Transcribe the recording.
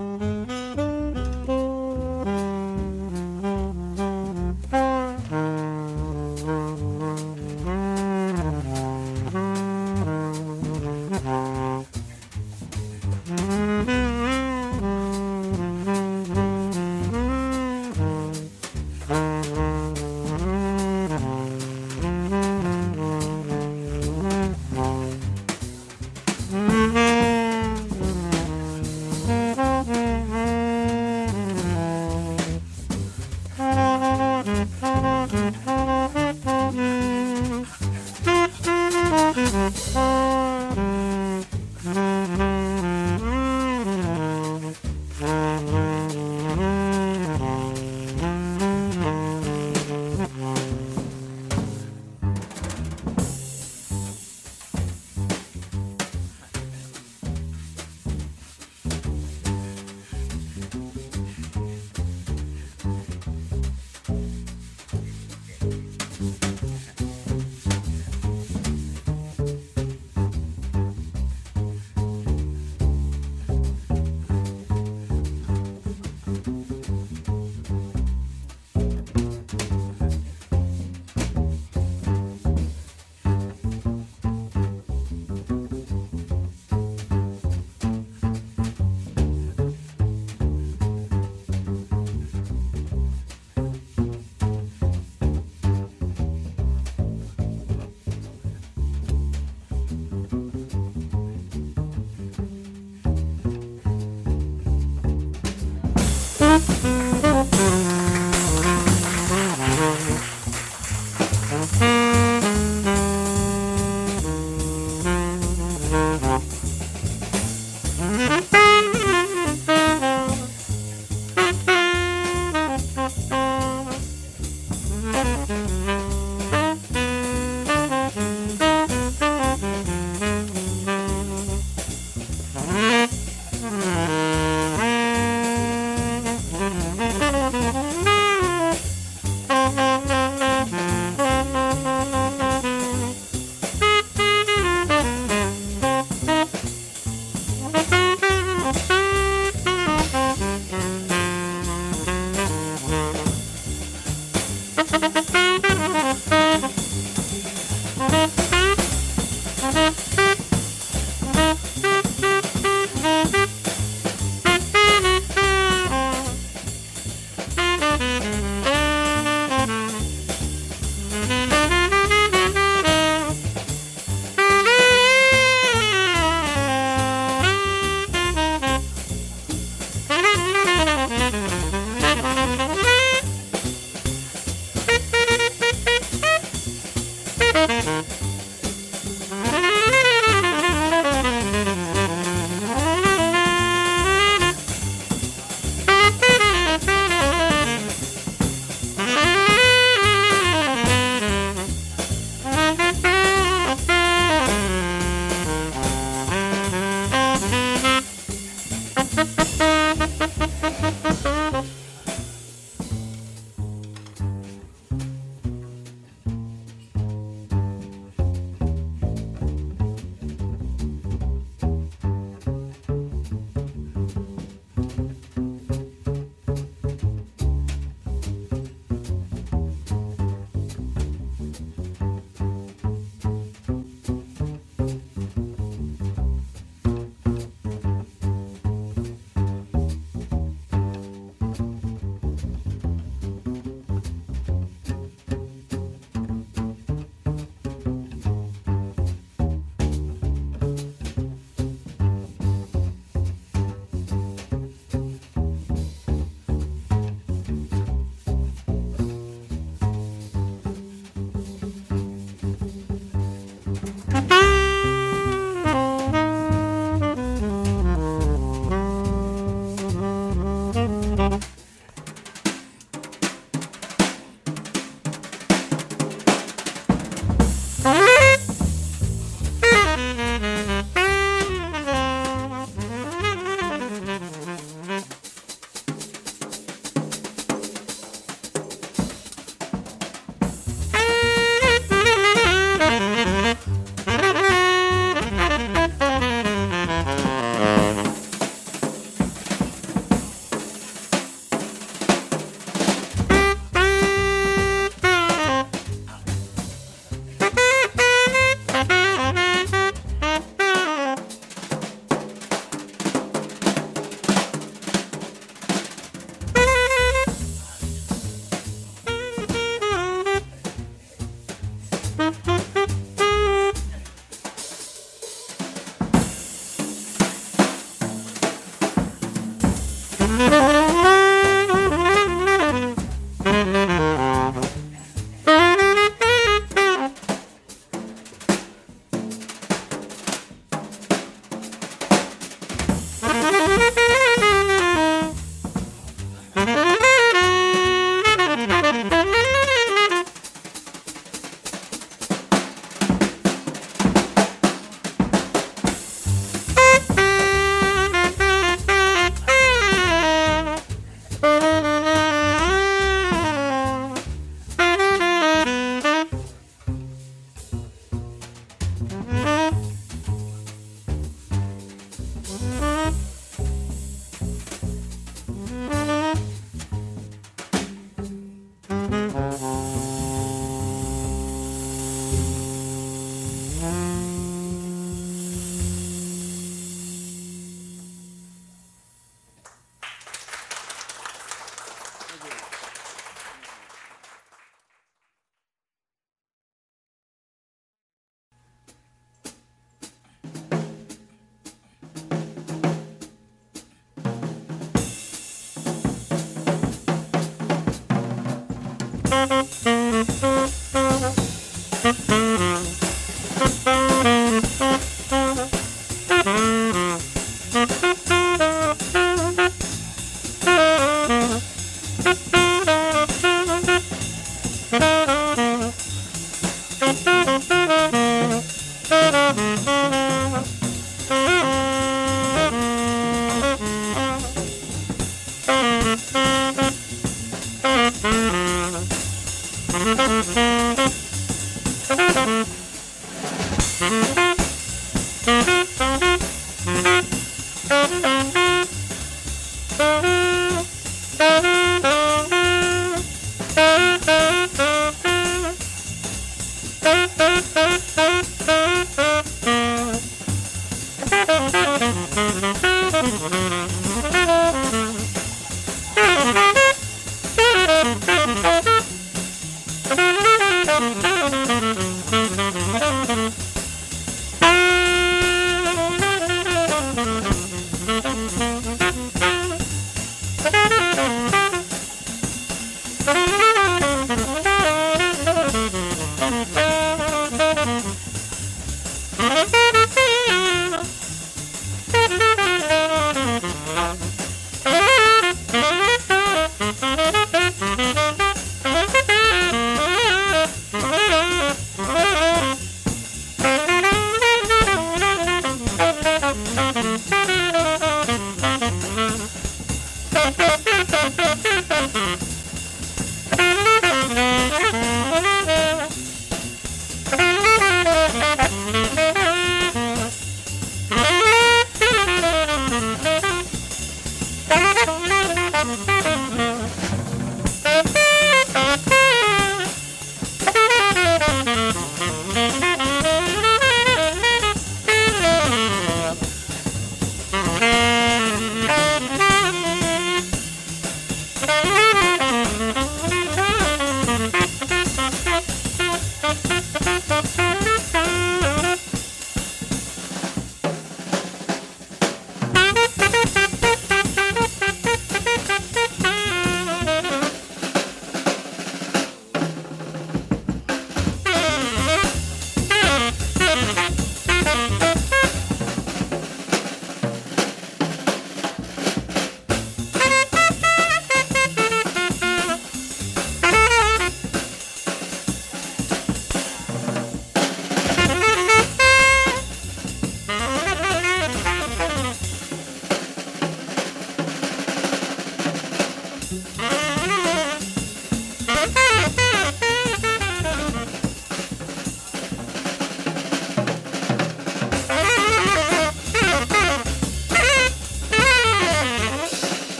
Música